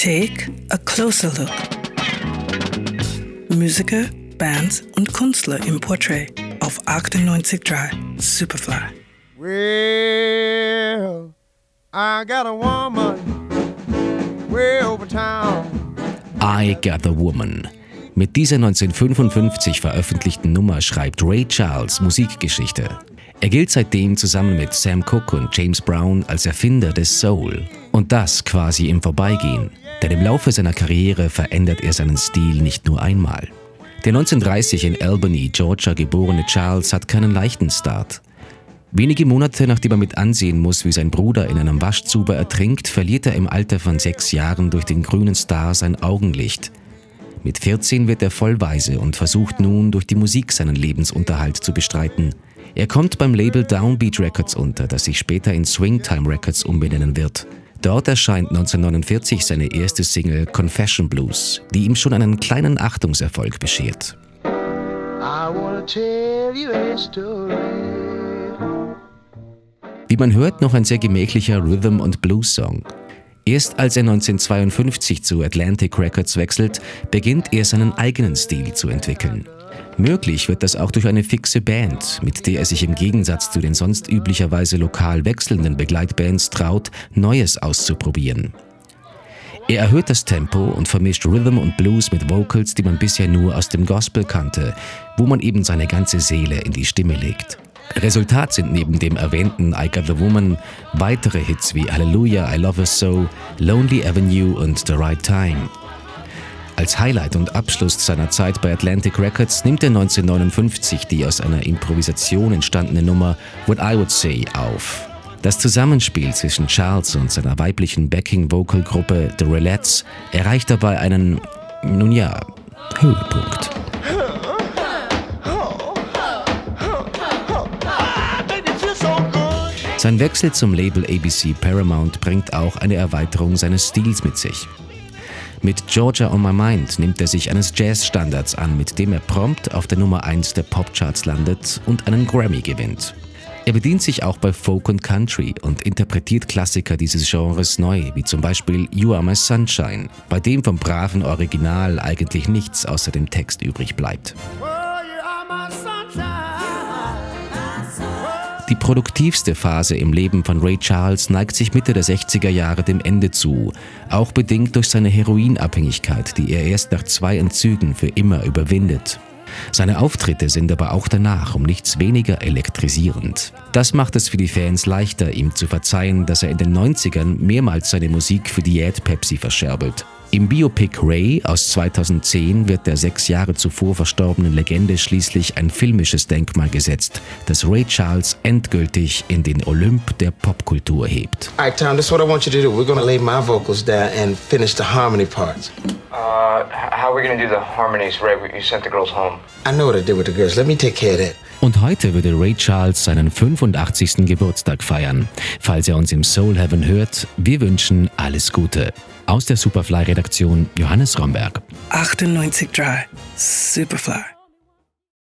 Take a closer look. Musiker, Bands und Künstler im Portrait auf 98.3 Superfly. Well, I got a woman way over town. I Got the Woman. Mit dieser 1955 veröffentlichten Nummer schreibt Ray Charles Musikgeschichte. Er gilt seitdem zusammen mit Sam Cooke und James Brown als Erfinder des Soul. Und das quasi im Vorbeigehen. Denn im Laufe seiner Karriere verändert er seinen Stil nicht nur einmal. Der 1930 in Albany, Georgia geborene Charles hat keinen leichten Start. Wenige Monate nachdem er mit ansehen muss, wie sein Bruder in einem Waschzuber ertrinkt, verliert er im Alter von sechs Jahren durch den grünen Star sein Augenlicht. Mit 14 wird er vollweise und versucht nun durch die Musik seinen Lebensunterhalt zu bestreiten. Er kommt beim Label Downbeat Records unter, das sich später in Swingtime Records umbenennen wird. Dort erscheint 1949 seine erste Single Confession Blues, die ihm schon einen kleinen Achtungserfolg beschert. Wie man hört, noch ein sehr gemächlicher Rhythm- und Blues-Song. Erst als er 1952 zu Atlantic Records wechselt, beginnt er seinen eigenen Stil zu entwickeln. Möglich wird das auch durch eine fixe Band, mit der er sich im Gegensatz zu den sonst üblicherweise lokal wechselnden Begleitbands traut, Neues auszuprobieren. Er erhöht das Tempo und vermischt Rhythm und Blues mit Vocals, die man bisher nur aus dem Gospel kannte, wo man eben seine ganze Seele in die Stimme legt. Resultat sind neben dem erwähnten I Got the Woman weitere Hits wie Hallelujah, I Love Her So, Lonely Avenue und The Right Time. Als Highlight und Abschluss seiner Zeit bei Atlantic Records nimmt er 1959 die aus einer Improvisation entstandene Nummer What I Would Say auf. Das Zusammenspiel zwischen Charles und seiner weiblichen Backing-Vocal-Gruppe The Relax erreicht dabei einen, nun ja, Höhepunkt. Sein Wechsel zum Label ABC Paramount bringt auch eine Erweiterung seines Stils mit sich. Mit Georgia on My Mind nimmt er sich eines Jazzstandards an, mit dem er prompt auf der Nummer 1 der Popcharts landet und einen Grammy gewinnt. Er bedient sich auch bei Folk und Country und interpretiert Klassiker dieses Genres neu, wie zum Beispiel You Are My Sunshine, bei dem vom braven Original eigentlich nichts außer dem Text übrig bleibt. Die produktivste Phase im Leben von Ray Charles neigt sich Mitte der 60er Jahre dem Ende zu, auch bedingt durch seine Heroinabhängigkeit, die er erst nach zwei Entzügen für immer überwindet. Seine Auftritte sind aber auch danach um nichts weniger elektrisierend. Das macht es für die Fans leichter, ihm zu verzeihen, dass er in den 90ern mehrmals seine Musik für Diät Pepsi verscherbelt. Im Biopic Ray aus 2010 wird der sechs Jahre zuvor verstorbenen Legende schließlich ein filmisches Denkmal gesetzt, das Ray Charles endgültig in den Olymp der Popkultur hebt. All right, Tom, this is what I want you to do. We're gonna lay my vocals down and finish the harmony parts. Uh, h- how are we gonna do the harmonies, Ray? You sent the girls home. I know what I did with the girls. Let me take care of that. Und heute würde Ray Charles seinen 85. Geburtstag feiern. Falls er uns im Soul Heaven hört, wir wünschen alles Gute. Aus der Superfly-Redaktion Johannes Romberg. 98.3 Superfly.